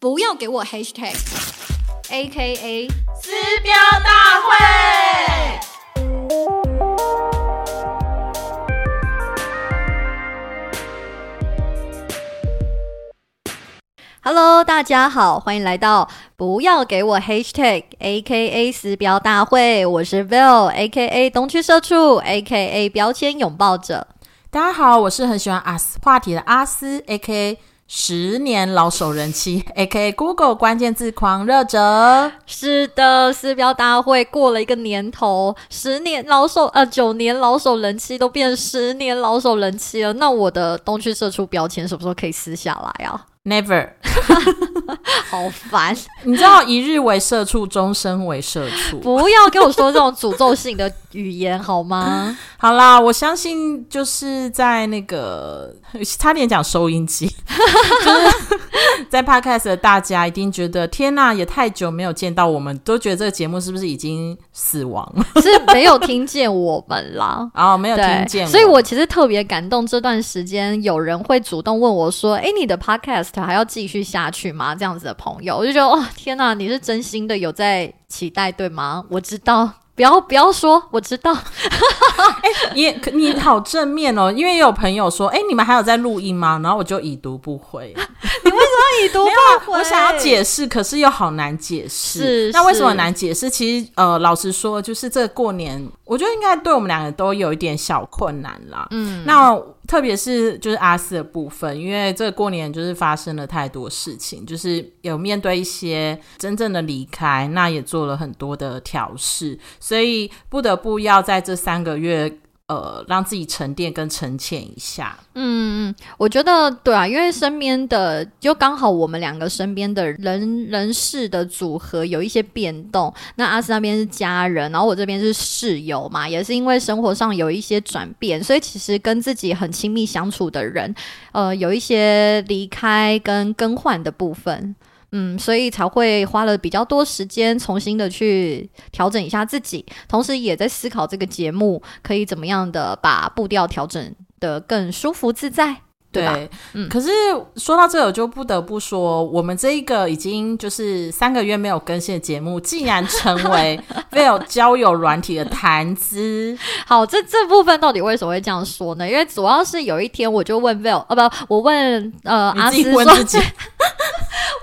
不要给我 hashtag，A K A 撕标大会。Hello，大家好，欢迎来到不要给我 hashtag A K A 撕标大会，我是 Bill A K A 东区社畜 A K A 标签拥抱者。大家好，我是很喜欢阿斯话题的阿斯，A K A 十年老手人妻，A K Google 关键字狂热者。是的，撕标大会过了一个年头，十年老手呃九年老手人气都变十年老手人气了。那我的东区社畜标签什么时候可以撕下来啊？Never，好烦！你知道一日为社畜，终身为社畜。不要跟我说这种诅咒性的语言好吗？好啦，我相信就是在那个 差点讲收音机，就是在 Podcast 的大家一定觉得天呐，也太久没有见到我们，都觉得这个节目是不是已经死亡了？是没有听见我们啦。哦没有，听见所以我其实特别感动。这段时间有人会主动问我说：“诶，你的 podcast 还要继续下去吗？”这样子的朋友，我就觉得哇，天哪，你是真心的有在期待对吗？我知道，不要不要说，我知道。也可你好正面哦，因为也有朋友说，哎，你们还有在录音吗？然后我就已读不回。你为什么已读，不回我想要解释，可是又好难解释。是那为什么难解释？其实呃，老实说，就是这过年，我觉得应该对我们两个都有一点小困难啦。嗯，那特别是就是阿四的部分，因为这过年就是发生了太多事情，就是有面对一些真正的离开，那也做了很多的调试，所以不得不要在这三个月。呃，让自己沉淀跟沉潜一下，嗯，我觉得对啊，因为身边的就刚好我们两个身边的人人事的组合有一些变动。那阿斯那边是家人，然后我这边是室友嘛，也是因为生活上有一些转变，所以其实跟自己很亲密相处的人，呃，有一些离开跟更换的部分。嗯，所以才会花了比较多时间，重新的去调整一下自己，同时也在思考这个节目可以怎么样的把步调调整的更舒服自在，对吧？嗯可是说到这，我就不得不说，我们这一个已经就是三个月没有更新的节目，竟然成为 Will 交友软体的谈资。好，这这部分到底为什么会这样说呢？因为主要是有一天我就问 Will，呃，不，我问呃阿斯说，问自己，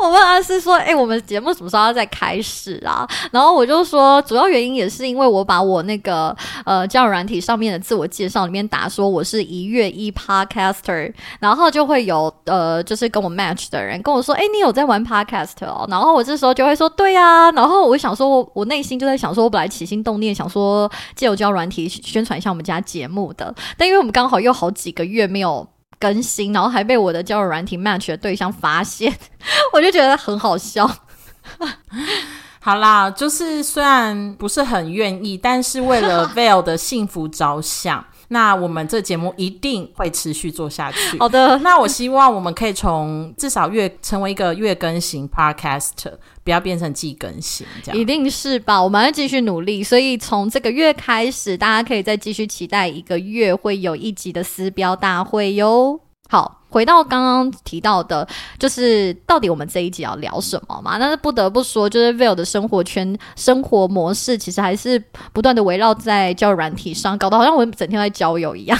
我问阿斯说：“哎、我们节目什么时候要再开始啊？”然后我就说，主要原因也是因为我把我那个呃交友软体上面的自我介绍里面打说我是一月一 podcaster，然后就会有呃就是跟我 match 的人跟我说：“哎、你有在玩 podcast 哦？”然后我这时候就会说：“对呀、然后我想说我，我内心就在想说，我本来起心动念想说借由交友软体宣传一下我们家节目的，但因为我们刚好又好几个月没有。更新，然后还被我的交友软体 match 的对象发现，我就觉得很好笑。好啦，就是虽然不是很愿意，但是为了 Vale 的幸福着想，那我们这节目一定会持续做下去。好的，那我希望我们可以从至少月成为一个月更新 Podcast，不要变成季更新这样一。定是吧？我们要继续努力，所以从这个月开始，大家可以再继续期待一个月会有一集的撕标大会哟。好，回到刚刚提到的，就是到底我们这一集要聊什么嘛？但是不得不说，就是 Will 的生活圈、生活模式，其实还是不断的围绕在交友软体上，搞得好像我们整天在交友一样。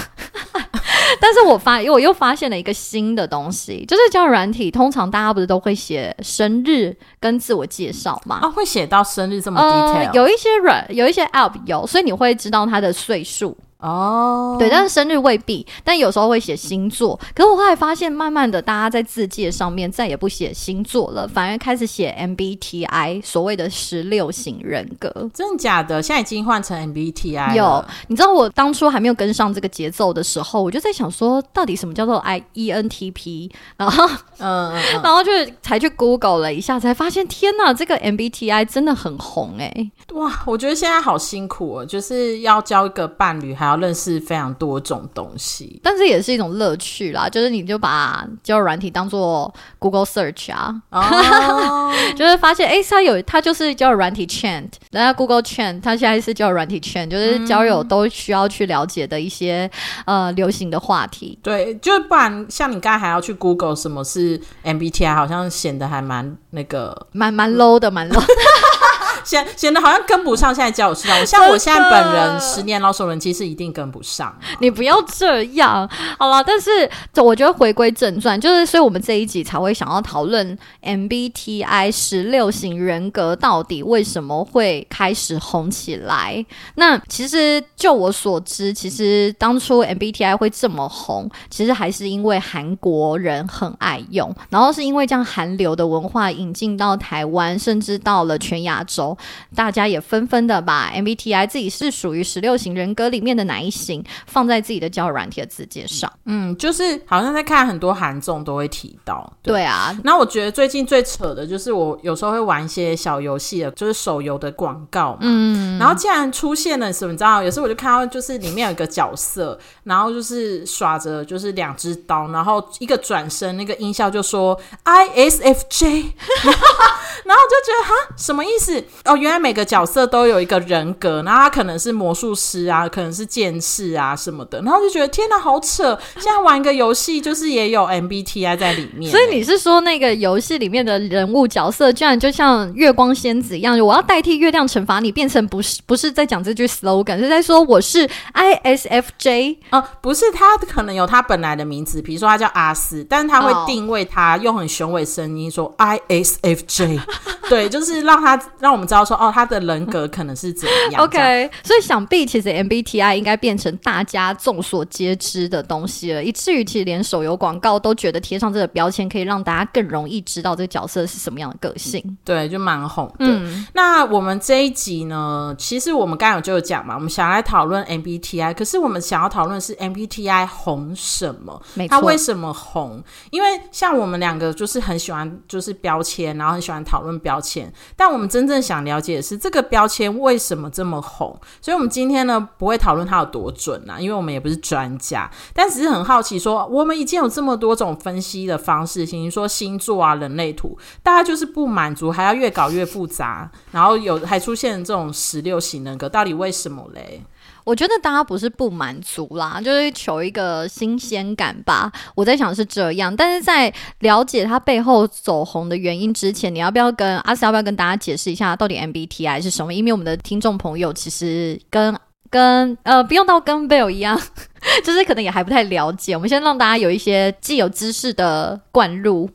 但是我发，因为我又发现了一个新的东西，就是叫软体，通常大家不是都会写生日跟自我介绍嘛？啊，会写到生日这么呃 detail？、，有一些软，有一些 app 有，所以你会知道他的岁数。哦，对，但是生日未必，但有时候会写星座。可是我后来发现，慢慢的，大家在字界上面再也不写星座了，反而开始写 MBTI，所谓的十六型人格。真的假的？现在已经换成 MBTI 有，你知道我当初还没有跟上这个节奏的时候，我就在想说，到底什么叫做 I E N T P？然后，嗯嗯嗯，然后就才去 Google 了一下，才发现天呐，这个 MBTI 真的很红诶、哇，我觉得现在好辛苦哦，就是要交一个伴侣，还要认识非常多种东西。但是也是一种乐趣啦，就是你就把交友软体当做 Google Search 啊，哦，就是发现哎，它有它就是交友软体圈，人家 Google Chat，它现在是交友软体 Chat，，就是交友都需要去了解的一些呃流行的话题。对，就是不然像你刚才还要去 Google 什么是 MBTI，好像显得还蛮那个，蛮蛮 low 的，蛮 low。显显得好像跟不上现在交友市场。我像我现在本人十年老手人，其实一定跟不上。你不要这样，好了。但是我觉得回归正传，就是所以我们这一集才会想要讨论 MBTI 十六型人格到底为什么会开始红起来。那其实就我所知，其实当初 MBTI 会这么红，其实还是因为韩国人很爱用，然后是因为这样韩流的文化引进到台湾，甚至到了全亚洲。大家也纷纷的把 MBTI 自己是属于十六型人格里面的哪一型放在自己的交友软体的字节上。嗯，就是好像在看很多韩综都会提到。对啊，那我觉得最近最扯的就是我有时候会玩一些小游戏的，就是手游的广告嘛。嗯，然后竟然出现了什么？你知道？有时候我就看到就是里面有一个角色，然后就是耍着就是两只刀，然后一个转身，那个音效就说 ISFJ，然后就觉得哈什么意思？哦，原来每个角色都有一个人格，然后他可能是魔术师啊，可能是剑士啊什么的，然后就觉得天哪，好扯！现在玩一个游戏，就是也有 MBTI 在里面。所以你是说那个游戏里面的人物角色，居然就像月光仙子一样，我要代替月亮惩罚你，变成不是不是在讲这句 slogan，是在说我是 ISFJ 哦，不是他可能有他本来的名字，比如说他叫阿斯，但是他会定位他用很雄伟声音说 ISFJ，对，就是让他让我们知道。说哦，他的人格可能是怎样？OK，所以想必其实 MBTI 应该变成大家众所皆知的东西了，以至于其实连手游广告都觉得贴上这个标签可以让大家更容易知道这个角色是什么样的个性。对，就蛮红的。那我们这一集呢，其实我们刚有就有讲嘛，我们想来讨论 MBTI，可是我们想要讨论是 MBTI 红什么？它为什么红？因为像我们两个就是很喜欢就是标签，然后很喜欢讨论标签，但我们真正想。了解的是这个标签为什么这么红，所以我们今天呢不会讨论它有多准啊，因为我们也不是专家，但只是很好奇，说我们已经有这么多种分析的方式，比如说星座啊、人类图，大家就是不满足，还要越搞越复杂，然后有还出现这种十六型人格，到底为什么嘞？我觉得大家不是不满足啦，就是求一个新鲜感吧。我在想是这样，但是在了解它背后走红的原因之前，你要不要跟阿 s 要不要跟大家解释一下到底 MBTI 是什么？因为我们的听众朋友其实跟跟呃不用到跟 Bill 一样，就是可能也还不太了解。我们先让大家有一些既有知识的灌入。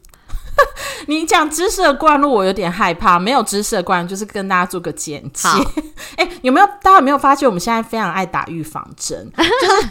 你讲知识的灌入，我有点害怕。没有知识的灌入，就是跟大家做个简介。哎，有没有大家有没有发现，我们现在非常爱打预防针？就是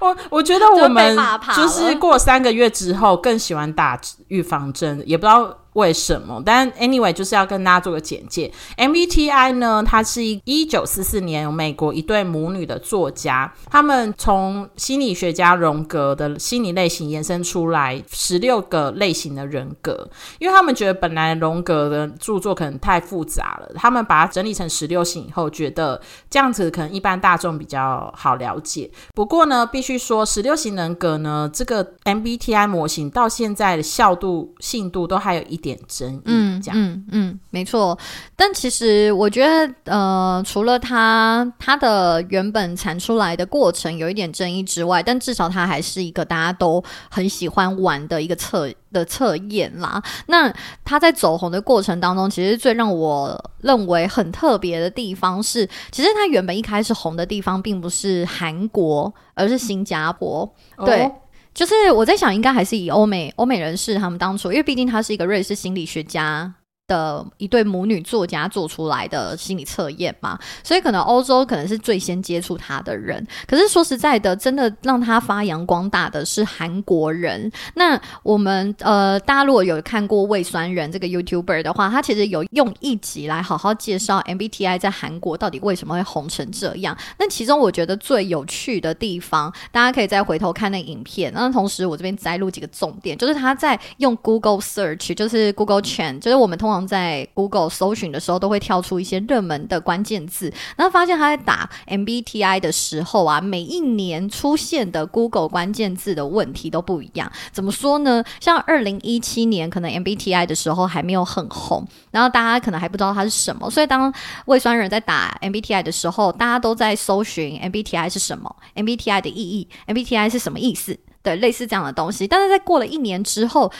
我我觉得我们就是过三个月之后更喜欢打预防针，也不知道。为什么？但 anyway 就是要跟大家做个简介。MBTI 呢，它是一一九四四年美国一对母女的作家，他们从心理学家荣格的心理类型延伸出来十六个类型的人格，因为他们觉得本来荣格的著作可能太复杂了，他们把它整理成十六型以后，觉得这样子可能一般大众比较好了解。不过呢，必须说十六型人格呢，这个 MBTI 模型到现在的效度、信度都还有一。点争议，嗯，这样，嗯嗯，没错。但其实我觉得，呃，除了它它的原本产出来的过程有一点争议之外，但至少它还是一个大家都很喜欢玩的一个测的测验啦。那它在走红的过程当中，其实最让我认为很特别的地方是，其实它原本一开始红的地方并不是韩国，而是新加坡，对。就是我在想，应该还是以欧美欧美人士他们当初，因为毕竟他是一个瑞士心理学家。的一对母女作家做出来的心理测验嘛，所以可能欧洲可能是最先接触他的人。可是说实在的，真的让他发扬光大的是韩国人。那我们呃，大家如果有看过胃酸人这个 YouTuber 的话，他其实有用一集来好好介绍 MBTI 在韩国到底为什么会红成这样。那其中我觉得最有趣的地方，大家可以再回头看那影片。那同时我这边摘录几个重点，就是他在用 Google Search，就是 Google Trend，就是我们通常。在 Google 搜寻的时候，都会跳出一些热门的关键字。然后发现他在打 MBTI 的时候啊，每一年出现的 Google 关键字的问题都不一样。怎么说呢？像二零一七年可能 MBTI 的时候还没有很红，然后大家可能还不知道它是什么，所以当胃酸人在打 MBTI 的时候，大家都在搜寻 MBTI 是什么，MBTI 的意义，MBTI 是什么意思？对，类似这样的东西。但是在过了一年之后，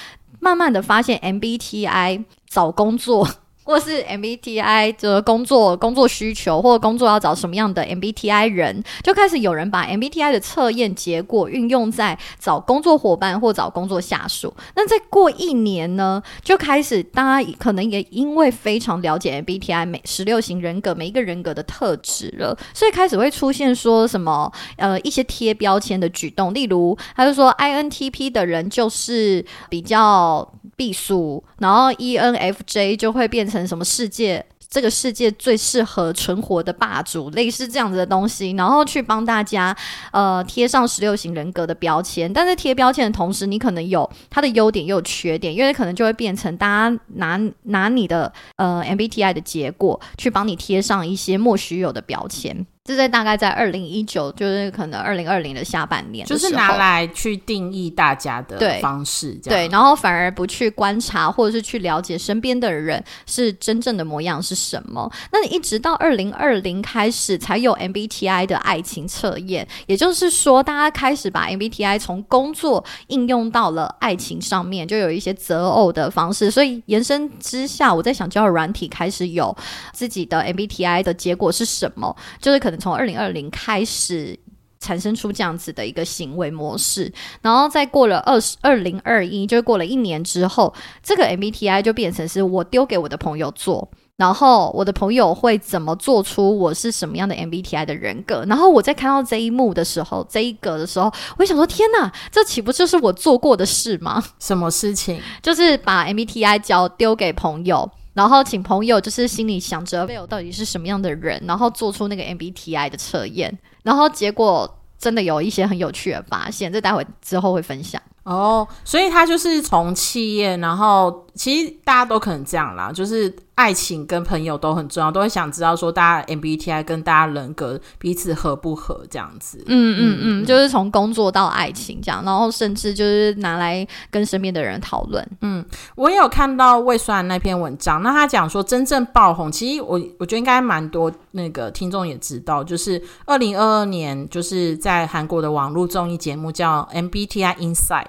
慢慢的发现 MBTI 找工作。或是 MBTI 的工作工作需求，或工作要找什么样的 MBTI 人，就开始有人把 MBTI 的测验结果运用在找工作伙伴或找工作下属。那再过一年呢，就开始大家可能也因为非常了解 MBTI 每十六型人格每一个人格的特质了，所以开始会出现说什么呃一些贴标签的举动，例如他就说 INTP 的人就是比较避暑，然后 ENFJ 就会变成。什么世界？这个世界最适合存活的霸主，类似这样子的东西，然后去帮大家呃贴上十六型人格的标签。但在贴标签的同时，你可能有它的优点，也有缺点，因为可能就会变成大家拿拿你的呃 MBTI 的结果去帮你贴上一些莫须有的标签。这在大概在二零一九，就是可能二零二零的下半年，就是拿来去定义大家的方式，对，然后反而不去观察或者是去了解身边的人是真正的模样是什么。那你一直到二零二零开始才有 MBTI 的爱情测验，也就是说，大家开始把 MBTI 从工作应用到了爱情上面，就有一些择偶的方式。所以延伸之下，我在想，交友软体开始有自己的 MBTI 的结果是什么？就是可。从二零二零开始产生出这样子的一个行为模式，然后再过了二十二零二一，就是过了一年之后，这个 MBTI 就变成是我丢给我的朋友做，然后我的朋友会怎么做出我是什么样的 MBTI 的人格，然后我在看到这一幕的时候，这一格的时候，我想说：天哪，这岂不就是我做过的事吗？什么事情？就是把 MBTI 交丢给朋友。然后请朋友就是心里想着 Will 到底是什么样的人，然后做出那个 MBTI 的测验，然后结果真的有一些很有趣的发现，这待会之后会分享。哦，所以他就是从企业，然后其实大家都可能这样啦，就是。爱情跟朋友都很重要，都会想知道说大家 MBTI 跟大家人格彼此合不合这样子。嗯嗯嗯，就是从工作到爱情这样，然后甚至就是拿来跟身边的人讨论。嗯，我也有看到魏酸那篇文章，那他讲说真正爆红，其实我我觉得应该蛮多那个听众也知道，就是二零二二年就是在韩国的网络综艺节目叫 MBTI Insight，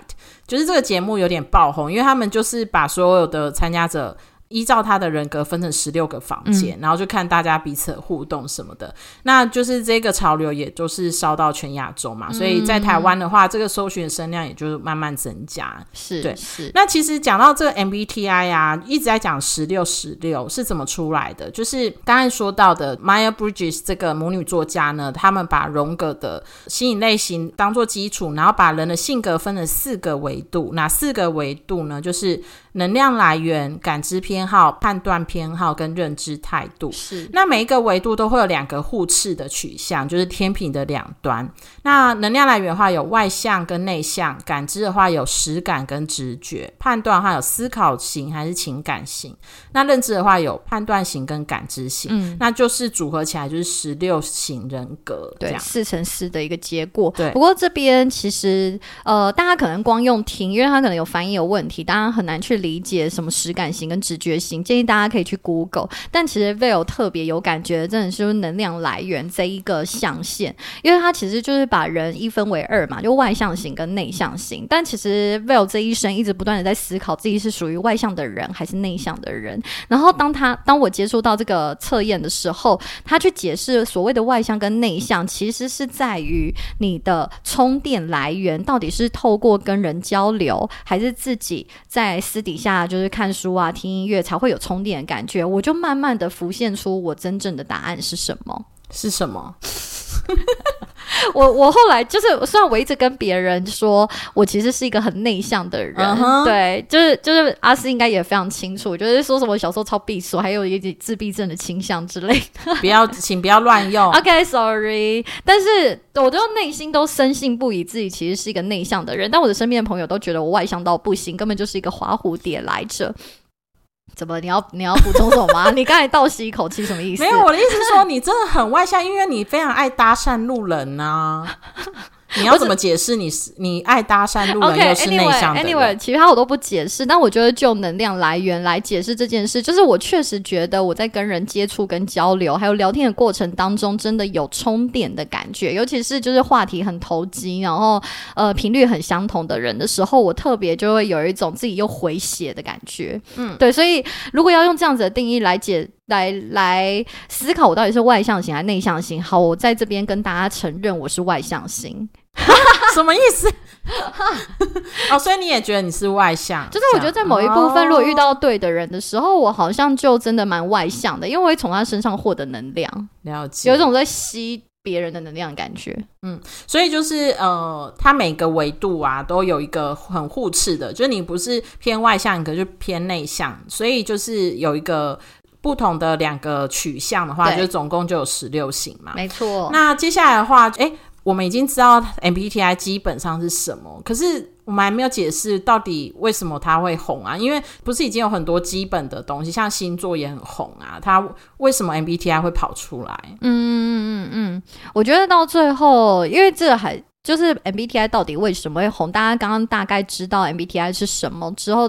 就是这个节目有点爆红，因为他们就是把所有的参加者。依照他的人格分成十六个房间，然后就看大家彼此互动什么的。那就是这个潮流，也就是烧到全亚洲嘛。所以在台湾的话，这个搜寻声量也就慢慢增加。是对，是。那其实讲到这个 MBTI 啊，一直在讲十六十六是怎么出来的。就是刚才说到的 Maya Bridges 这个母女作家呢，他们把荣格的吸引类型当做基础，然后把人的性格分了四个维度。哪四个维度呢？就是能量来源、感知偏好、判断偏好跟认知态度是。那每一个维度都会有两个互斥的取向，就是天平的两端。那能量来源的话有外向跟内向，感知的话有实感跟直觉，判断的话有思考型还是情感型。那认知的话有判断型跟感知型。嗯，那就是组合起来就是十六型人格。对，四乘四的一个结果。对。不过这边其实呃，大家可能光用听，因为他可能有翻译有问题，大家很难去。理解什么实感型跟直觉型，建议大家可以去 Google。但其实 v i l 特别有感觉，真的是能量来源这一个象限，因为它其实就是把人一分为二嘛，就外向型跟内向型。但其实 v i l 这一生一直不断的在思考自己是属于外向的人还是内向的人。然后当他当我接触到这个测验的时候，他去解释所谓的外向跟内向，其实是在于你的充电来源到底是透过跟人交流，还是自己在私底。底下就是看书啊，听音乐才会有充电的感觉。我就慢慢的浮现出我真正的答案是什么？是什么？我我后来就是，虽然我一直跟别人说我其实是一个很内向的人，对，就是就是阿斯应该也非常清楚，就是说什么小时候超闭锁，还有一点自闭症的倾向之类的。不要，请不要乱用。OK，Sorry，但是我就内心都深信不疑，自己其实是一个内向的人，但我的身边的朋友都觉得我外向到不行，根本就是一个花蝴蝶来着。怎么？你要你要补充什么吗？你刚才倒吸一口气，什么意思？没有，我的意思是说，你真的很外向，因为你非常爱搭讪路人呐。你要怎么解释？你是你爱搭讪路人又是内向的？Anyway，其他我都不解释。但我觉得就能量来源来解释这件事，就是我确实觉得我在跟人接触、跟交流，还有聊天的过程当中，真的有充电的感觉。尤其是就是话题很投机，然后呃频率很相同的人的时候，我特别就会有一种自己又回血的感觉。嗯，对。所以如果要用这样子的定义来解来来思考，我到底是外向型还是内向型？好，我在这边跟大家承认我是外向型。什么意思？哦，所以你也觉得你是外向？就是我觉得在某一部分，如果遇到对的人的时候，我好像就真的蛮外向的，因为我会从他身上获得能量，了解，有一种在吸别人的能量的感觉。嗯，所以就是呃，他每个维度啊，都有一个很互斥的，就是你不是偏外向，可是偏内向，所以就是有一个不同的两个取向的话，就总共就有十六型嘛。没错。那接下来的话，哎。我们已经知道 MBTI 基本上是什么，可是我们还没有解释到底为什么它会红啊？因为不是已经有很多基本的东西，像星座也很红啊，它为什么 MBTI 会跑出来？嗯嗯嗯嗯，我觉得到最后，因为这还就是 MBTI 到底为什么会红？大家刚刚大概知道 MBTI 是什么之后，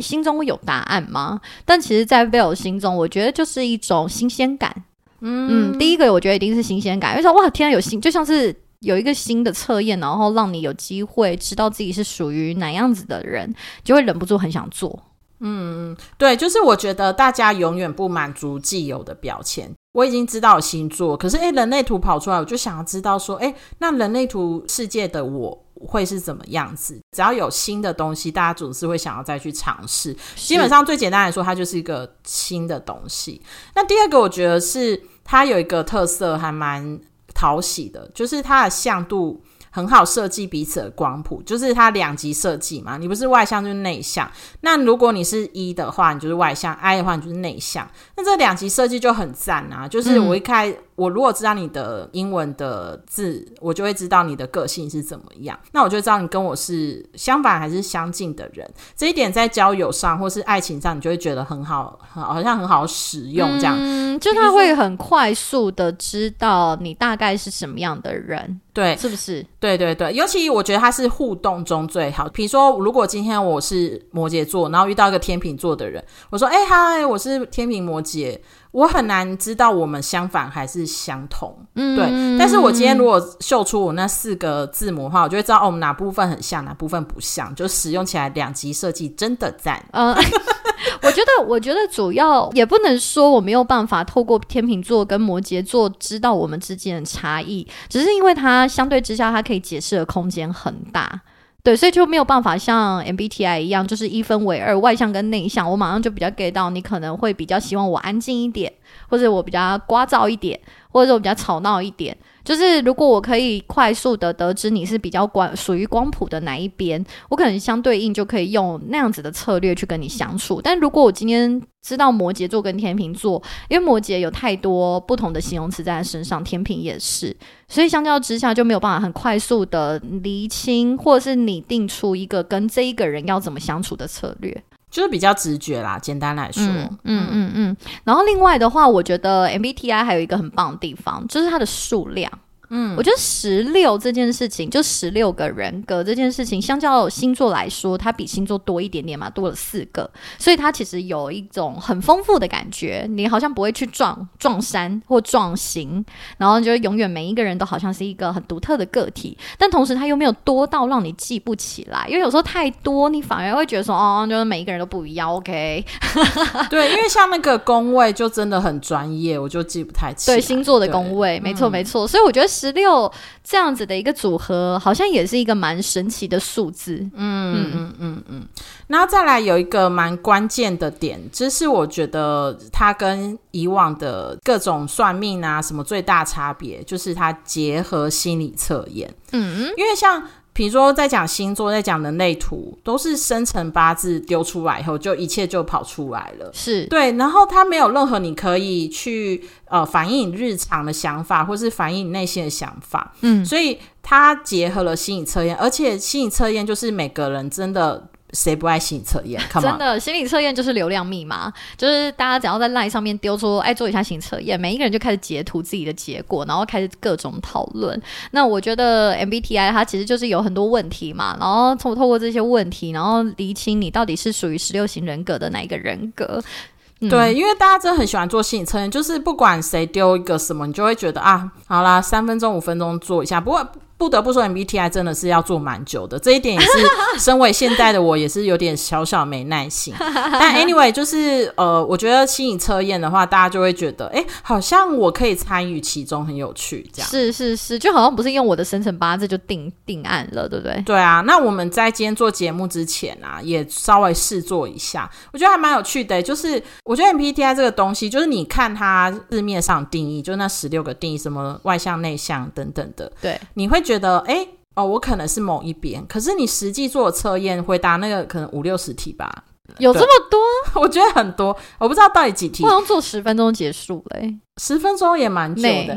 心中会有答案吗？但其实，在 v i l 心中，我觉得就是一种新鲜感。嗯，第一个我觉得一定是新鲜感，因为说哇，天啊，有新，就像是有一个新的测验，然后让你有机会知道自己是属于哪样子的人，就会忍不住很想做。嗯，对，就是我觉得大家永远不满足既有的标签。我已经知道星座，可是诶，人类图跑出来，我就想要知道说，诶，那人类图世界的我会是怎么样子？只要有新的东西，大家总是会想要再去尝试。基本上最简单来说，它就是一个新的东西。那第二个，我觉得是它有一个特色，还蛮讨喜的，就是它的像度。很好设计彼此的光谱，就是它两极设计嘛。你不是外向就是内向，那如果你是一的话，你就是外向；I 的话，你就是内向。那这两极设计就很赞啊！就是我一开。我如果知道你的英文的字，我就会知道你的个性是怎么样。那我就知道你跟我是相反还是相近的人。这一点在交友上或是爱情上，你就会觉得很好，好像很好使用这样。嗯，就他会很快速的知道你大概是什么样的人，对，是不是？对对对，尤其我觉得他是互动中最好。比如说，如果今天我是摩羯座，然后遇到一个天秤座的人，我说：“哎嗨，我是天秤摩羯。”我很难知道我们相反还是相同，嗯，对。但是我今天如果秀出我那四个字母的话，我就会知道哦，我们哪部分很像，哪部分不像，就使用起来两极设计真的赞。嗯，我觉得，我觉得主要也不能说我没有办法透过天秤座跟摩羯座知道我们之间的差异，只是因为它相对之下，它可以解释的空间很大。对，所以就没有办法像 MBTI 一样，就是一分为二，外向跟内向。我马上就比较 get 到，你可能会比较希望我安静一点，或者我比较聒噪一点，或者我比较吵闹一点。就是如果我可以快速的得知你是比较光属于光谱的哪一边，我可能相对应就可以用那样子的策略去跟你相处。但如果我今天知道摩羯座跟天秤座，因为摩羯有太多不同的形容词在他身上，天平也是，所以相较之下就没有办法很快速的厘清或者是拟定出一个跟这一个人要怎么相处的策略。就是比较直觉啦，简单来说，嗯嗯嗯。然后另外的话，我觉得 MBTI 还有一个很棒的地方，就是它的数量。嗯，我觉得十六这件事情，就十六个人格这件事情，相较星座来说，它比星座多一点点嘛，多了四个，所以它其实有一种很丰富的感觉。你好像不会去撞撞山或撞形，然后就永远每一个人都好像是一个很独特的个体，但同时它又没有多到让你记不起来，因为有时候太多，你反而会觉得说，哦，就是每一个人都不一样。OK，对，因为像那个宫位就真的很专业，我就记不太清。对星座的宫位，没错没错，所以我觉得。十六这样子的一个组合，好像也是一个蛮神奇的数字。嗯嗯嗯嗯嗯。然后再来有一个蛮关键的点，就是我觉得它跟以往的各种算命啊什么最大差别，就是它结合心理测验。嗯，因为像。比如说，在讲星座，在讲人类图，都是生辰八字丢出来以后，就一切就跑出来了。是对，然后它没有任何你可以去呃反映你日常的想法，或是反映你内心的想法。嗯，所以它结合了心理测验，而且心理测验就是每个人真的。谁不爱心理测验？真的，心理测验就是流量密码，就是大家只要在 LINE 上面丢出“哎，做一下心理测验”，每一个人就开始截图自己的结果，然后开始各种讨论。那我觉得 MBTI 它其实就是有很多问题嘛，然后从透过这些问题，然后厘清你到底是属于十六型人格的哪一个人格。对，因为大家真的很喜欢做心理测验，就是不管谁丢一个什么，你就会觉得啊，好啦，三分钟、五分钟做一下。不过。不得不说，MBTI 真的是要做蛮久的，这一点也是 身为现代的我也是有点小小没耐心。但 anyway，就是呃，我觉得心理测验的话，大家就会觉得，哎，好像我可以参与其中，很有趣。这样是是是，就好像不是用我的生辰八字就定定案了，对不对？对啊。那我们在今天做节目之前啊，也稍微试做一下，我觉得还蛮有趣的。就是我觉得 MBTI 这个东西，就是你看它字面上定义，就那十六个定义，什么外向、内向等等的，对，你会。觉得哎哦，我可能是某一边，可是你实际做测验回答那个可能五六十题吧，有这么多？我觉得很多，我不知道到底几题。好像做十分钟结束嘞，十分钟也蛮久的。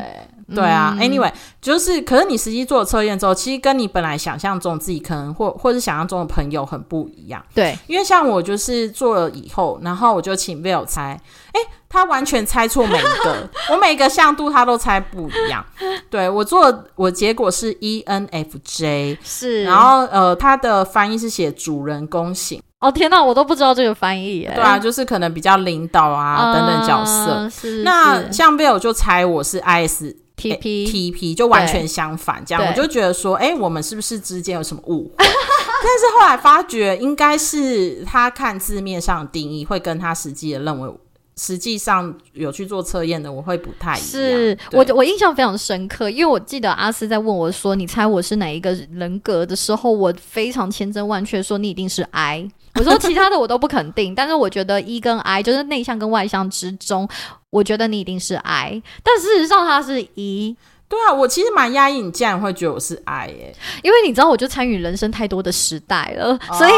对啊，Anyway，就是可是你实际做测验之后，其实跟你本来想象中自己可能或或是想象中的朋友很不一样。对，因为像我就是做了以后，然后我就请 Will 猜，哎。他完全猜错每一个，我每个像度他都猜不一样。对我做，我结果是 E N F J，是，然后呃，他的翻译是写主人公型。哦天哪，我都不知道这个翻译。对啊，就是可能比较领导啊等等角色。是，那像 Bill 就猜我是 I S T P T P，就完全相反。这样我就觉得说，哎，我们是不是之间有什么误会？但是后来发觉，应该是他看字面上的定义会跟他实际的认为。实际上有去做测验的，我会不太一样。是我我印象非常深刻，因为我记得阿斯在问我说：“你猜我是哪一个人格的时候，我非常千真万确说你一定是 I。”我说其他的我都不肯定，但是我觉得 E 跟 I 就是内向跟外向之中，我觉得你一定是 I。但事实上他是 E。对啊，我其实蛮压抑，你竟然会觉得我是 I 耶？因为你知道，我就参与人生太多的时代了，所以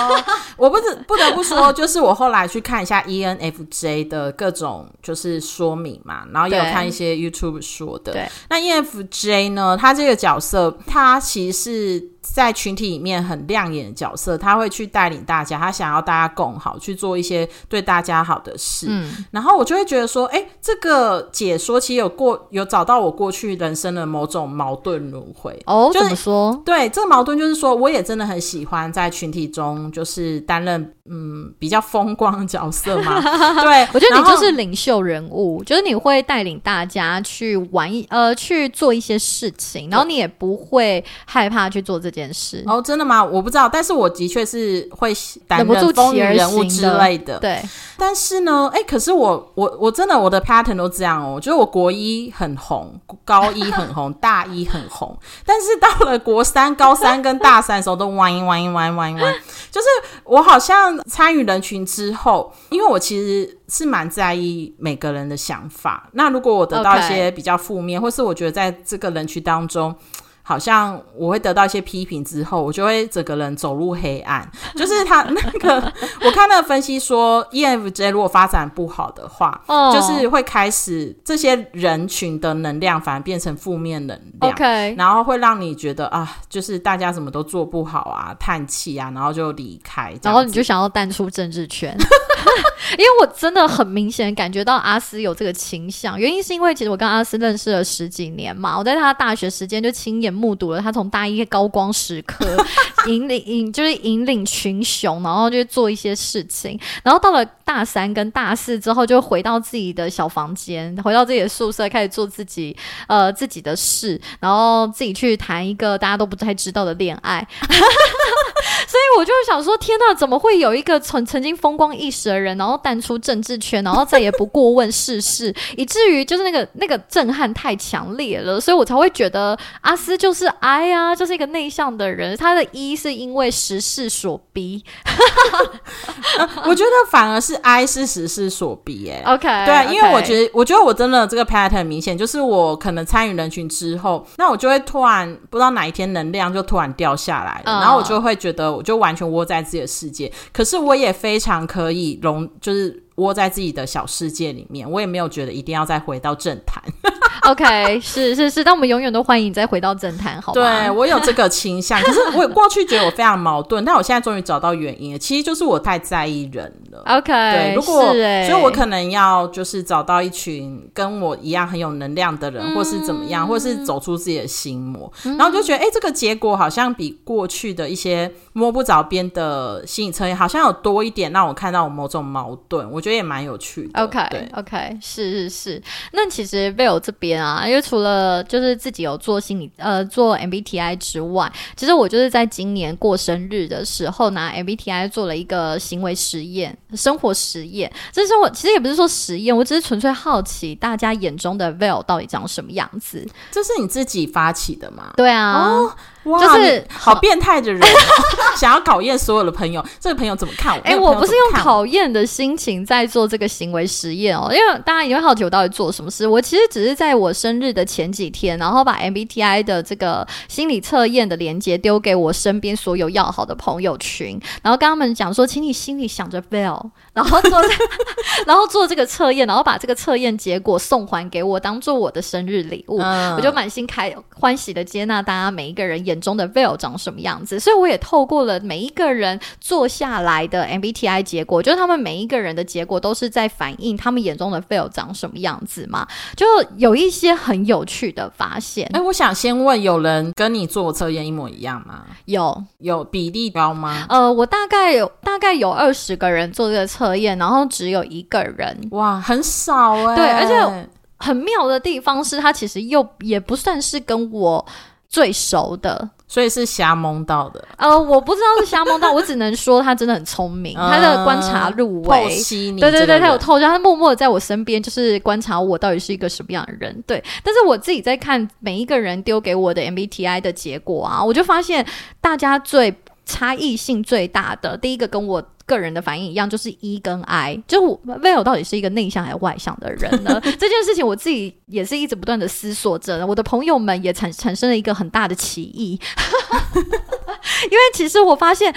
我不得不得不说，就是我后来去看一下 ENFJ 的各种就是说明嘛，然后也有看一些 YouTube 说的。对，那 ENFJ 呢，他这个角色，他其实是。在群体里面很亮眼的角色，他会去带领大家，他想要大家共好，去做一些对大家好的事。嗯，然后我就会觉得说，哎，这个解说其实有过有找到我过去人生的某种矛盾轮回。哦，怎么说？对，这个矛盾就是说，我也真的很喜欢在群体中就是担任嗯比较风光的角色嘛。对，我觉得你就是领袖人物，就是你会带领大家去玩一呃去做一些事情，然后你也不会害怕去做这。件事哦，真的吗？我不知道，但是我的确是会担任风云人物之类的。对，但是呢，哎，可是我我我真的我的 pattern 都这样哦。我觉得我国一很红，高一很红，大一很红，但是到了国三、高三跟大三的时候都弯一弯一弯弯一弯。就是我好像参与人群之后，因为我其实是蛮在意每个人的想法。那如果我得到一些比较负面，或是我觉得在这个人群当中。好像我会得到一些批评之后，我就会整个人走入黑暗。就是他那个，我看那个分析说，EFJ 如果发展不好的话，哦。就是会开始这些人群的能量反而变成负面能量，OK，然后会让你觉得啊，就是大家什么都做不好啊，叹气啊，然后就离开，然后你就想要淡出政治圈。因为我真的很明显感觉到阿斯有这个倾向，原因是因为其实我跟阿斯认识了十几年嘛，我在他大学时间就亲眼目睹了他从大一高光时刻引领引就是引领群雄，然后就做一些事情，然后到了大三跟大四之后就回到自己的小房间，回到自己的宿舍开始做自己呃自己的事，然后自己去谈一个大家都不太知道的恋爱。所以我就想说，天呐，怎么会有一个曾曾经风光一时的人，然后淡出政治圈，然后再也不过问世事，以至于就是那个那个震撼太强烈了，所以我才会觉得阿斯就是 I 啊，就是一个内向的人。他的一是因为时势所逼，我觉得反而是 I 是时势所逼。哎，OK，对，因为我觉得，我觉得我真的这个 pattern 很明显，就是我可能参与人群之后，那我就会突然不知道哪一天能量就突然掉下来了，然后我就会觉得。我就完全窝在自己的世界，可是我也非常可以融，就是窝在自己的小世界里面，我也没有觉得一定要再回到政坛。OK，是是是，但我们永远都欢迎你再回到政坛，好吗？对我有这个倾向，可是我过去觉得我非常矛盾，但我现在终于找到原因了，其实就是我太在意人了。OK，对，如果所以，我可能要就是找到一群跟我一样很有能量的人，或是怎么样，或是走出自己的心魔，然后就觉得，哎、这个结果好像比过去的一些摸不着边的心理测验，好像有多一点让我看到我某种矛盾，我觉得也蛮有趣的。OK 对，OK，是是是。那其实 Vill 这边啊，因为除了就是自己有做心理呃做 MBTI 之外，其实我就是在今年过生日的时候拿 MBTI 做了一个行为实验、生活实验。这是我其实也不是说实验，我只是纯粹好奇大家眼中的 Vill 到底长什么样子。这是你自己发起的吗？对啊，哇，就是好变态的人，想要考验所有的朋友，这个朋友怎么看我？哎、我不是用考验的心情在做这个行为实验哦，因为大家也会好奇我到底做了什么事。我其实只是在我生日的前几天，然后把 MBTI 的这个心理测验的连接丢给我身边所有要好的朋友群，然后跟他们讲说，请你心里想着 Bell，然后做这 然后做这个测验，然后把这个测验结果送还给我，当做我的生日礼物。嗯我就满心开欢喜的接纳大家每一个人眼中的 Veil 长什么样子，所以我也透过了每一个人做下来的 MBTI 结果，就是他们每一个人的结果都是在反映他们眼中的 Veil 长什么样子嘛，就有一些很有趣的发现。哎、我想先问，有人跟你做测验一模一样吗？有，有比例高吗？呃，我大概有大概有二十个人做这个测验，然后只有一个人。哇，很少哎、对而且很妙的地方是他其实又也不算是跟我最熟的，所以是瞎蒙到的，呃，我不知道是瞎蒙到，我只能说他真的很聪明，他的观察入微。对对对，他有透，他默默的在我身边，就是观察我到底是一个什么样的人。对，但是我自己在看每一个人丢给我的 MBTI 的结果啊，我就发现大家最差异性最大的，第一个跟我个人的反应一样，就是 E 跟 I，就是我，Vill 到底是一个内向还是外向的人呢？这件事情我自己也是一直不断的思索着，我的朋友们也产产生了一个很大的歧义，因为其实我发现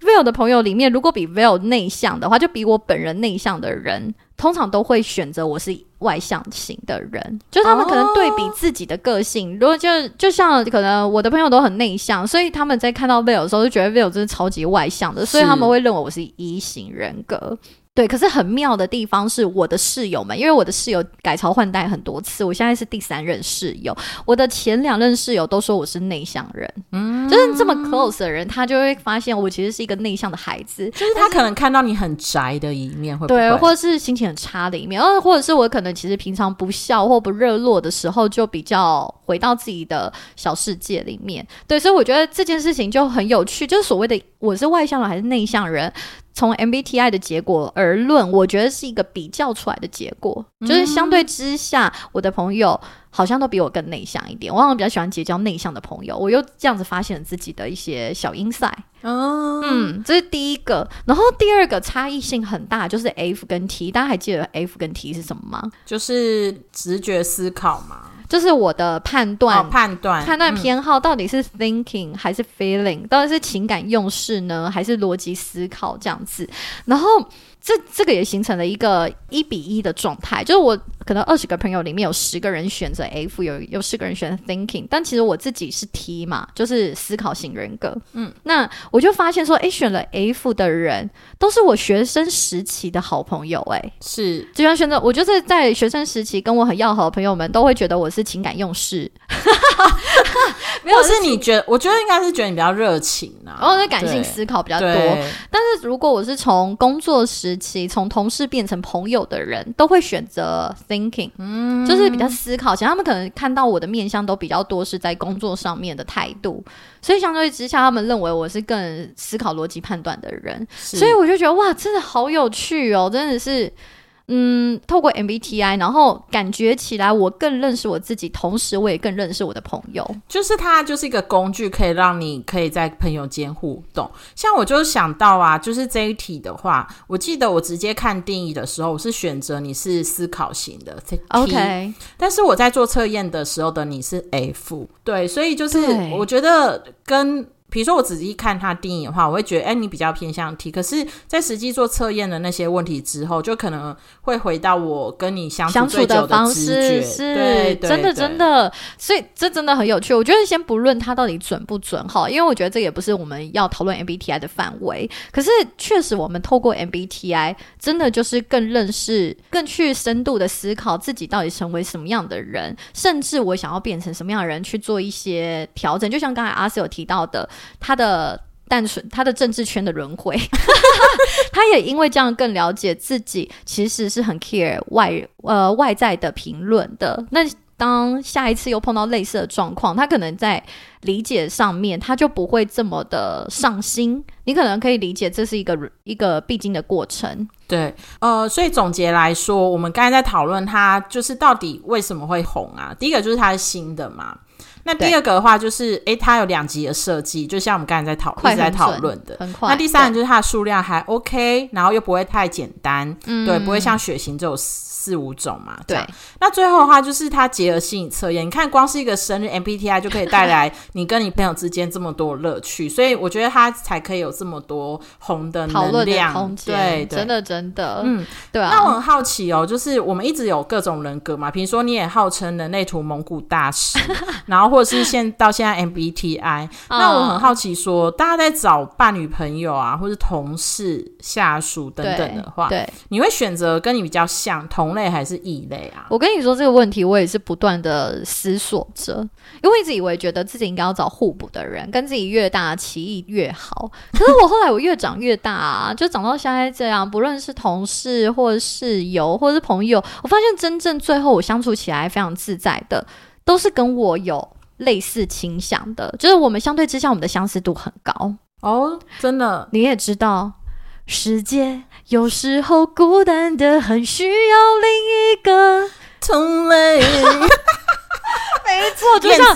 VILL 的朋友里面，如果比 VILL 内向的话，就比我本人内向的人，通常都会选择我是外向型的人，就他们可能对比自己的个性，如果就就像可能我的朋友都很内向，所以他们在看到 vill 的时候，就觉得 vill 真的超级外向的，所以他们会认为我是一型人格。对，可是很妙的地方是我的室友们，因为我的室友改朝换代很多次，我现在是第三任室友，我的前两任室友都说我是内向人，嗯，就是这么 close 的人，他就会发现我其实是一个内向的孩子，就是他可能看到你很宅的一面，会不对，或者是心情很差的一面，呃，或者是我可能其实平常不笑或不热络的时候，就比较回到自己的小世界里面。对，所以我觉得这件事情就很有趣，就是所谓的我是外向人还是内向人。从 MBTI 的结果而论，我觉得是一个比较出来的结果，就是相对之下，我的朋友好像都比我更内向一点。我好像比较喜欢结交内向的朋友，我又这样子发现了自己的一些小 insight。嗯，嗯，这是第一个。然后第二个差异性很大，就是 F 跟 T。大家还记得 F 跟 T 是什么吗？就是直觉思考嘛，就是我的判断。哦，判断判断嗯偏好到底是 thinking 还是 feeling，到底是情感用事呢，还是逻辑思考这样子？然后这这个也形成了一个一比一的状态，就是我可能二十个朋友里面有十个人选择 F，有有十个人选择 thinking，但其实我自己是 T 嘛，就是思考型人格。嗯，那我就发现说，诶，选了 F 的人都是我学生时期的好朋友、诶。是就像选择，我就是在学生时期跟我很要好的朋友们都会觉得我是情感用事，没有或是你觉得？我觉得应该是觉得你比较热情啊，然后是感性思考比较多。但是如果我是从工作时期从同事变成朋友的人，都会选择 thinking，嗯，就是比较思考型。他们可能看到我的面相都比较多是在工作上面的态度，所以相对之下，他们认为我是更思考逻辑判断的人。所以我就觉得哇，真的好有趣哦，真的是。嗯，透过 MBTI，然后感觉起来我更认识我自己，同时我也更认识我的朋友。就是它就是一个工具，可以让你可以在朋友间互动。像我就想到啊，就是这一题的话，我记得我直接看定义的时候，我是选择你是思考型的 OK，但是我在做测验的时候的你是 F，对，所以就是我觉得跟比如说我仔细看他定义的话，我会觉得，哎，你比较偏向 T。可是，在实际做测验的那些问题之后，就可能会回到我跟你相相处的方式，是，对，真的真的。所以这真的很有趣。我觉得先不论它到底准不准哈，因为我觉得这也不是我们要讨论 MBTI 的范围。可是确实，我们透过 MBTI，真的就是更认识、更去深度的思考自己到底成为什么样的人，甚至我想要变成什么样的人去做一些调整。就像刚才阿 Sir 有提到的，他的单纯，他的政治圈的轮回，他也因为这样更了解自己，其实是很 care 外呃外在的评论的。那当下一次又碰到类似的状况，他可能在理解上面他就不会这么的上心。你可能可以理解这是一个一个必经的过程。对，呃，所以总结来说，我们刚才在讨论他就是到底为什么会红啊？第一个就是他是新的嘛。那第二个的话就是，诶，它有两级的设计，就像我们刚才在讨一直在讨论的。那第三个就是它的数量还 OK，然后又不会太简单，对，不会像血型这种。四五种嘛，对。那最后的话就是它结合心理测验，你看光是一个生日 MBTI 就可以带来你跟你朋友之间这么多乐趣，所以我觉得它才可以有这么多红的能量。对，真的真的，嗯，对啊。那我很好奇哦，就是我们一直有各种人格嘛，比如说你也号称人类图蒙古大师，然后或者是现到现在 MBTI，那我很好奇说，大家在找伴侣、朋友啊，或是同事、下属等等的话，对，你会选择跟你比较像同。类还是异类啊？我跟你说这个问题，我也是不断的思索着，因为一直以为觉得自己应该要找互补的人，跟自己越大歧义越好。可是我后来我越长越大，啊，就长到现在这样，不论是同事或者室友或者是朋友，我发现真正最后我相处起来非常自在的，都是跟我有类似倾向的，就是我们相对之下，我们的相似度很高哦。真的，你也知道。世界有时候孤单的很，需要另一个同类。没错，就 像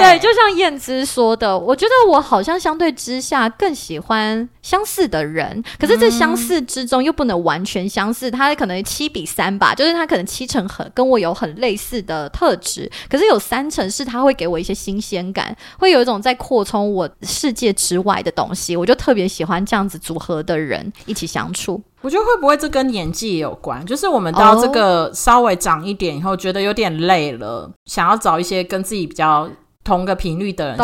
对，就像燕姿说的，我觉得我好像相对之下更喜欢相似的人，可是这相似之中又不能完全相似，他可能七比三吧，就是他可能七成很跟我有很类似的特质，可是有三成是他会给我一些新鲜感，会有一种在扩充我世界之外的东西，我就特别喜欢这样子组合的人一起相处。我觉得会不会这跟年纪也有关？就是我们到这个稍微长一点以后，觉得有点累了，想要找一些跟自己比较。同个频率的人，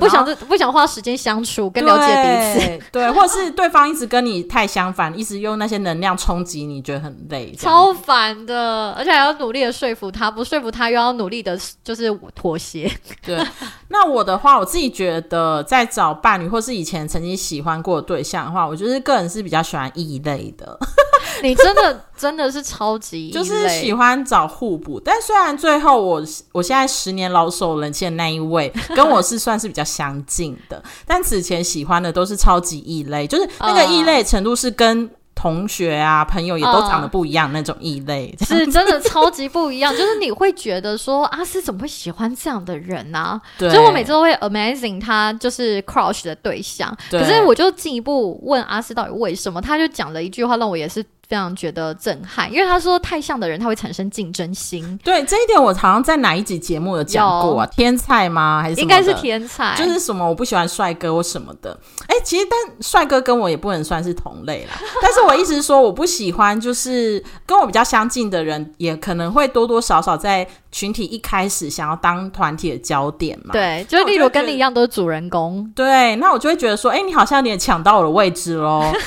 不想不想花时间相处跟了解彼此，对，或者是对方一直跟你太相反，一直用那些能量冲击你，觉得很累，超烦的，而且还要努力的说服他，不说服他又要努力的，就是妥协。对，那我的话，我自己觉得在找伴侣或是以前曾经喜欢过的对象的话，我就是个人是比较喜欢异类的。你真的真的是超级，就是喜欢找互补。但虽然最后我我现在十年老手人气的那一位，跟我是算是比较相近的，但此前喜欢的都是超级异类，就是那个异类程度是跟。同学啊，朋友也都长得不一样，那种异类是真的超级不一样。就是你会觉得说，阿斯怎么会喜欢这样的人呢？所以我每次都会 amazing 他就是 crush 的对象。可是我就进一步问阿斯到底为什么，他就讲了一句话，让我也是。非常觉得震撼，因为他说太像的人他会产生竞争心。对这一点，我好像在哪一集节目有讲过啊？天才吗？还是应该是天才？就是什么我不喜欢帅哥或什么的。哎，其实但帅哥跟我也不能算是同类啦。但是我意思是说，我不喜欢就是跟我比较相近的人，也可能会多多少少在群体一开始想要当团体的焦点嘛。对，就例如跟你一样都是主人公。对，那我就会觉得说，哎，你好像有点抢到我的位置喽。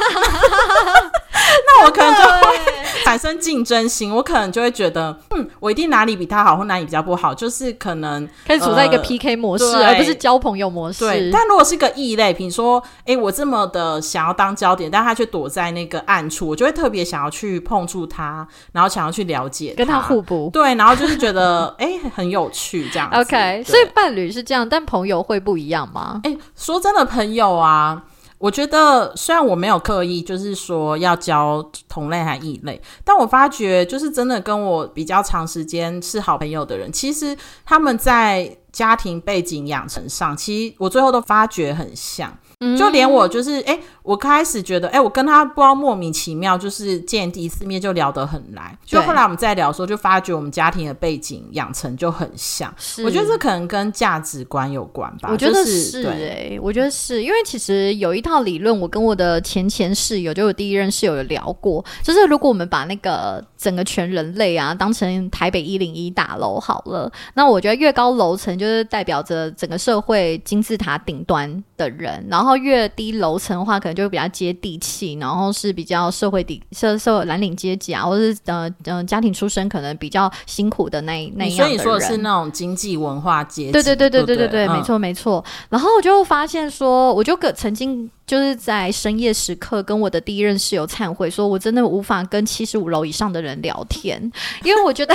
那我可能就会 产生竞争心，我可能就会觉得，嗯，我一定哪里比他好，或哪里比较不好，就是可能开始处在一个 PK 模式，而不是交朋友模式。对，但如果是个异类，比如说，哎，我这么的想要当焦点，但他却躲在那个暗处，我就会特别想要去碰触他，然后想要去了解，跟他互补。对，然后就是觉得，哎，很有趣这样。OK，所以伴侣是这样，但朋友会不一样吗？哎，说真的，朋友啊。我觉得虽然我没有刻意就是说要教同类还异类，但我发觉就是真的跟我比较长时间是好朋友的人，其实他们在家庭背景养成上，其实我最后都发觉很像。就连我就是哎，我开始觉得哎，我跟他不知道莫名其妙，就是见第一次面就聊得很来。就后来我们在聊的时候，就发觉我们家庭的背景养成就很像。我觉得这可能跟价值观有关吧。我觉得是哎，我觉得是因为其实有一套理论，我跟我的前前室友，就我第一任室友有聊过，就是如果我们把那个整个全人类啊当成台北一零一大楼好了，那我觉得越高楼层就是代表着整个社会金字塔顶端的人，然后。越低楼层的话，可能就会比较接地气，然后是比较社会底社社蓝领阶级啊，或者是呃呃家庭出身可能比较辛苦的那那样所以你说的是那种经济文化阶级。对对对对对对对，没错没错。然后我就发现说，我就可曾经就是在深夜时刻跟我的第一任室友忏悔，说我真的无法跟七十五楼以上的人聊天，因为我觉得。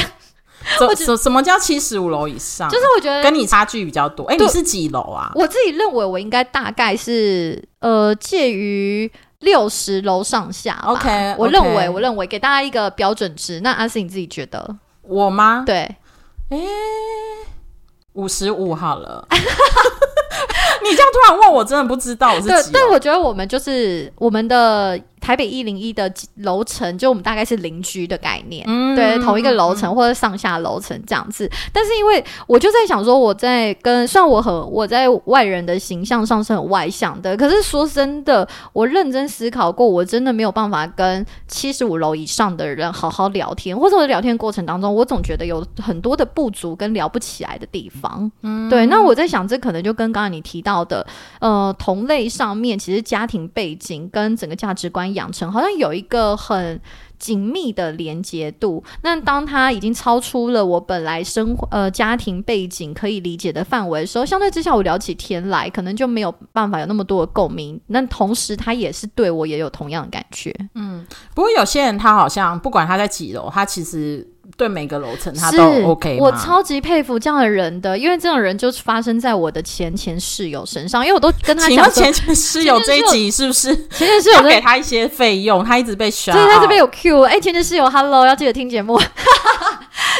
什什么叫七十五楼以上？就是我觉得跟你差距比较多。哎，你是几楼啊？我自己认为我应该大概是呃介于六十楼上下。OK，我认为我认为给大家一个标准值。那阿信你自己觉得？我吗？对，哎，五十五好了。你这样突然问我，真的不知道我是几。对，我觉得我们就是我们的。台北一零一的楼层，就我们大概是邻居的概念，对，同一个楼层或者上下楼层这样子。但是因为我就在想说，我在跟虽然我和我在外人的形象上是很外向的，可是说真的，我认真思考过，我真的没有办法跟七十五楼以上的人好好聊天，或者我聊天过程当中，我总觉得有很多的不足跟聊不起来的地方。嗯，对。那我在想，这可能就跟刚才你提到的，呃，同类上面，其实家庭背景跟整个价值观。养成好像有一个很紧密的连接度，那当他已经超出了我本来生活呃家庭背景可以理解的范围的时候，相对之下我聊起天来，可能就没有办法有那么多的共鸣。那同时他也是对我也有同样的感觉。嗯，不过有些人他好像不管他在几楼，他其实。对每个楼层他都 OK，我超级佩服这样的人的，因为这种人就发生在我的前前室友身上，因为我都跟他讲前前室友这一集是不是？前前室友给他一些费用，他一直被刷。对，他这边有 Q，哎，前前室友，Hello，要记得听节目。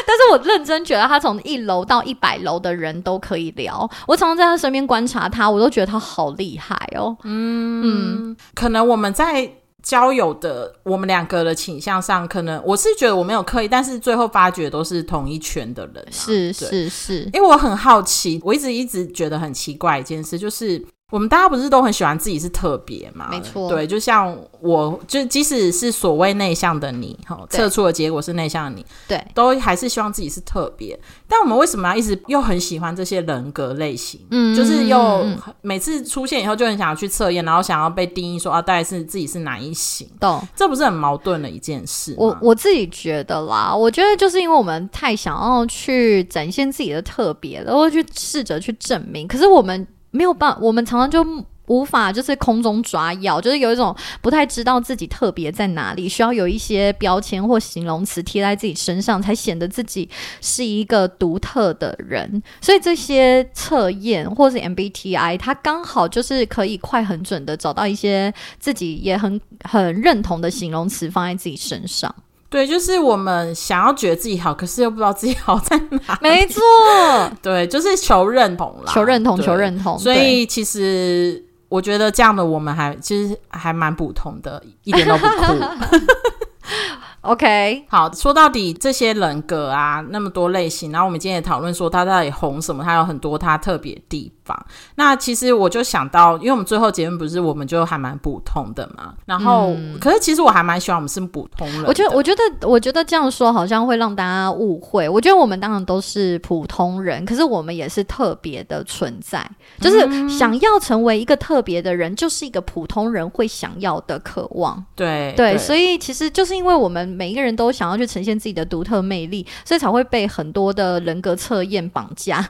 但是我认真觉得他从一楼到一百楼的人都可以聊，我常常在他身边观察他，我都觉得他好厉害哦。嗯，可能我们在。交友的我们两个的倾向上，可能我是觉得我没有刻意，但是最后发觉都是同一圈的人。是是是，因为我很好奇，我一直一直觉得很奇怪一件事，就是。我们大家不是都很喜欢自己是特别嘛？没错，对，就像我，就即使是所谓内向的你，哈，测出的结果是内向的你，对，都还是希望自己是特别。但我们为什么要一直又很喜欢这些人格类型？嗯，就是又每次出现以后就很想要去测验，然后想要被定义说啊，大概是自己是哪一型？懂？这不是很矛盾的一件事？我我自己觉得啦，我觉得就是因为我们太想要去展现自己的特别，然后去试着去证明，可是我们。没有办，我们常常就无法就是空中抓药，就是有一种不太知道自己特别在哪里，需要有一些标签或形容词贴在自己身上，才显得自己是一个独特的人。所以这些测验或是 MBTI，它刚好就是可以快很准的找到一些自己也很很认同的形容词放在自己身上。对，就是我们想要觉得自己好，可是又不知道自己好在哪。没错，对，就是求认同啦，求认同，求认同。所以其实我觉得这样的我们还其实还蛮普通的，一点都不酷。OK，好，说到底这些人格啊，那么多类型，然后我们今天也讨论说他到底红什么，他有很多他特别地方。那其实我就想到，因为我们最后结论不是我们就还蛮普通的嘛，然后可是其实我还蛮喜欢我们是普通人。我觉得，我觉得，我觉得这样说好像会让大家误会。我觉得我们当然都是普通人，可是我们也是特别的存在，就是想要成为一个特别的人，就是一个普通人会想要的渴望。对对，所以其实就是因为我们。每一个人都想要去呈现自己的独特魅力，所以才会被很多的人格测验绑架，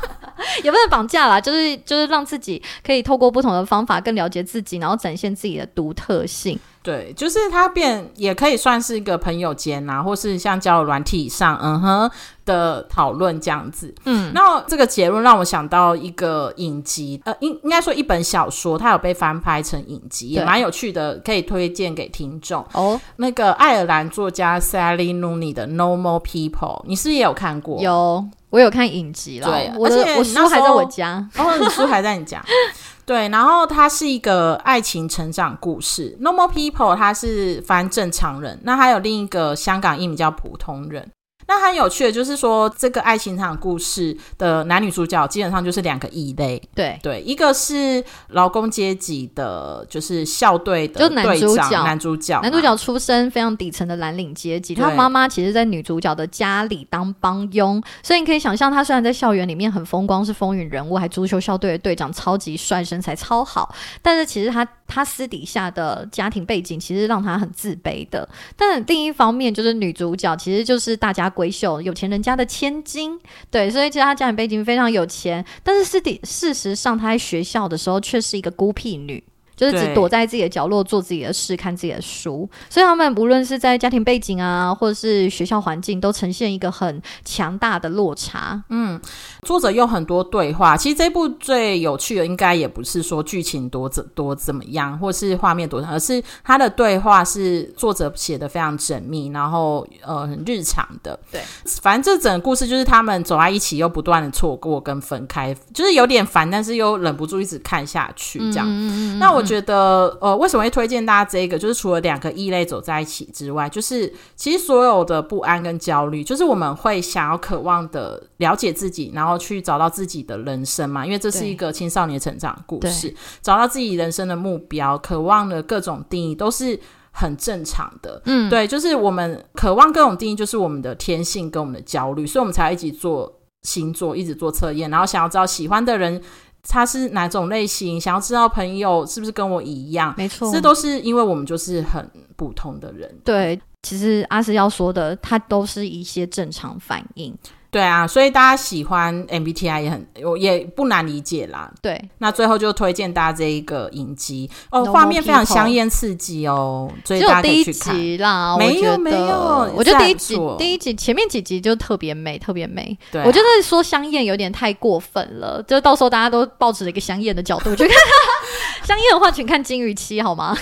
也不能绑架啦，就是就是让自己可以透过不同的方法更了解自己，然后展现自己的独特性。对，就是它变也可以算是一个朋友间啊，或是像交友软体上，嗯哼的讨论这样子。嗯，那这个结论让我想到一个影集，呃，应应该说一本小说，它有被翻拍成影集，也蛮有趣的，可以推荐给听众。哦，那个爱尔兰作家 Sally Rooney 的《Normal People》，你是不是也有看过？有。我有看影集啦，对我的而且我书还在我家。哦，你书还在你讲。对，然后它是一个爱情成长故事，《Normal People》它是翻正常人，那还有另一个香港译名叫普通人。那很有趣的就是说，这个爱情长故事的男女主角基本上就是两个异类，对，对，一个是劳工阶级的，就是校队的就男队长，主角。男主角，男主角出身非常底层的蓝领阶级，他妈妈其实，在女主角的家里当帮佣，所以你可以想象，他虽然在校园里面很风光，是风云人物，还足球校队的队长，超级帅，身材超好，但是其实他他私底下的家庭背景其实让他很自卑的。但另一方面，就是女主角其实就是大家闺秀，有钱人家的千金，对，所以其实她家庭背景非常有钱，但是事底事实上，她在学校的时候却是一个孤僻女。就是只躲在自己的角落做自己的事，看自己的书，所以他们无论是在家庭背景啊，或者是学校环境，都呈现一个很强大的落差。嗯作者用很多对话，其实这部最有趣的应该也不是说剧情多怎多怎么样，或是画面多，而是他的对话是作者写的非常缜密，然后呃很日常的。对，反正这整个故事就是他们走在一起，又不断的错过跟分开，就是有点烦，但是又忍不住一直看下去这样。那我觉得，呃，为什么会推荐大家这个？就是除了两个异类走在一起之外，就是其实所有的不安跟焦虑，就是我们会想要渴望的了解自己，然后去找到自己的人生嘛。因为这是一个青少年成长故事，找到自己人生的目标，渴望的各种定义都是。很正常的，嗯，对，就是我们渴望各种定义，就是我们的天性跟我们的焦虑，所以我们才一起做星座，一直做测验，然后想要知道喜欢的人他是哪种类型，想要知道朋友是不是跟我一样，没错，这都是因为我们就是很普通的人。对。其实阿斯要说的，他都是一些正常反应。对啊，所以大家喜欢 MBTI 也很，我也不难理解啦。对，那最后就推荐大家这一个影集哦画面非常香艳刺激哦，所以只有大家可第一以去看。集啦，没有没有我觉得第一集第一集前面几集就特别美，特别美。对啊、我觉得说香艳有点太过分了，就到时候大家都抱持了一个香艳的角度去看。香艳的话，请看金鱼期好吗？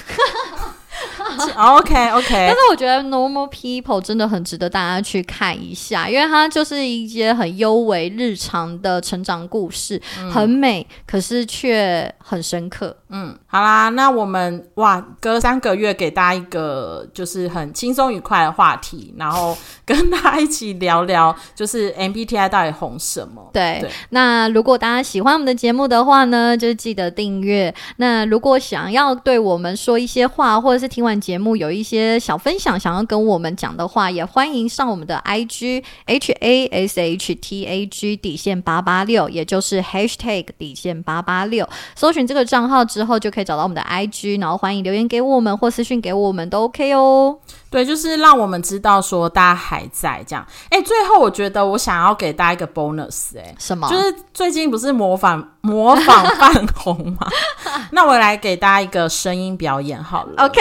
OK OK，但是我觉得《Normal People》真的很值得大家去看一下，因为它就是一些很优微日常的成长故事，很美，可是却很深刻。嗯，好啦，那我们哇，隔三个月给大家一个就是很轻松愉快的话题，然后跟大家一起聊聊，就是 MBTI 到底红什么？对，对那如果大家喜欢我们的节目的话呢，就记得订阅。那如果想要对我们说一些话，或者是听完节目有一些小分享，想要跟我们讲的话，也欢迎上我们的 IG H A S H T A G 底线八八六，也就是 Hashtag 底线八八六，搜寻这个账号之后，就可以找到我们的 IG，然后欢迎留言给我们或私讯给我们都 OK 哦。对，就是让我们知道说大家还在这样。哎，最后我觉得我想要给大家一个 bonus，哎，什么？就是最近不是模仿 模仿泛红吗？那我来给大家一个声音表演好了。OK，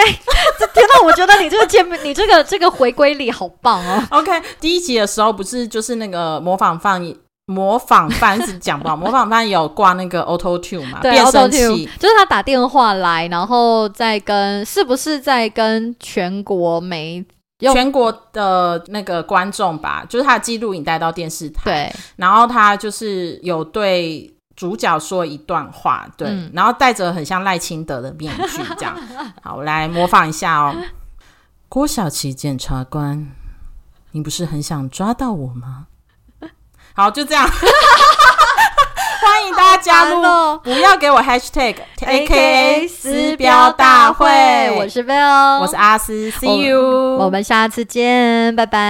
这天呐，我觉得你这个见面，你这个这个回归力好棒哦。OK，第一集的时候不是就是那个模仿犯模仿犯是讲不好，模仿犯有挂那个 Auto Tune 嘛，对变声器。就是他打电话来，然后再跟是不是在跟全国媒全国的那个观众吧，就是他的记录影带到电视台，对然后他就是有对主角说一段话，对，嗯然后戴着很像赖清德的面具，这样。好，我来模仿一下哦。郭晓琪检察官，你不是很想抓到我吗？好，就这样。欢迎大家加入，哦不要给我 hashtag A K A 撕标大会。我是 Bill，我是阿斯，See you，我们下次见，拜拜。